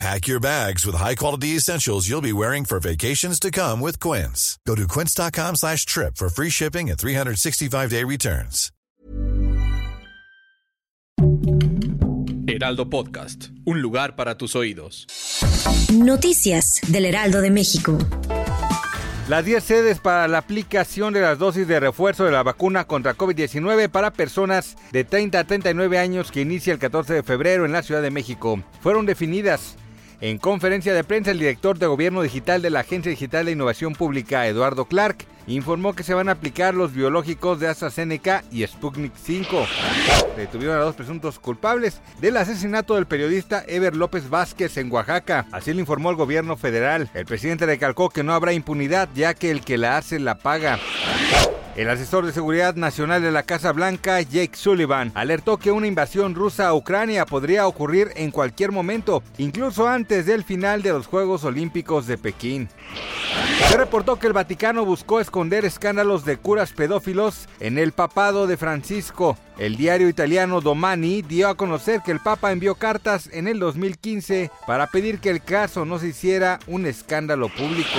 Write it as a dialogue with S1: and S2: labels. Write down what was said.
S1: Pack your bags with high-quality essentials you'll be wearing for vacations to come with Quince. Go to quince.com slash trip for free shipping and 365-day returns.
S2: Heraldo Podcast, un lugar para tus oídos.
S3: Noticias del Heraldo de México.
S4: Las 10 sedes para la aplicación de las dosis de refuerzo de la vacuna contra COVID-19 para personas de 30 a 39 años que inicia el 14 de febrero en la Ciudad de México fueron definidas en conferencia de prensa, el director de Gobierno Digital de la Agencia Digital de Innovación Pública, Eduardo Clark, informó que se van a aplicar los biológicos de AstraZeneca y Sputnik 5. Detuvieron a dos presuntos culpables del asesinato del periodista Ever López Vázquez en Oaxaca. Así lo informó el gobierno federal. El presidente recalcó que no habrá impunidad ya que el que la hace la paga. El asesor de seguridad nacional de la Casa Blanca, Jake Sullivan, alertó que una invasión rusa a Ucrania podría ocurrir en cualquier momento, incluso antes del final de los Juegos Olímpicos de Pekín. Se reportó que el Vaticano buscó esconder escándalos de curas pedófilos en el papado de Francisco. El diario italiano Domani dio a conocer que el Papa envió cartas en el 2015 para pedir que el caso no se hiciera un escándalo público.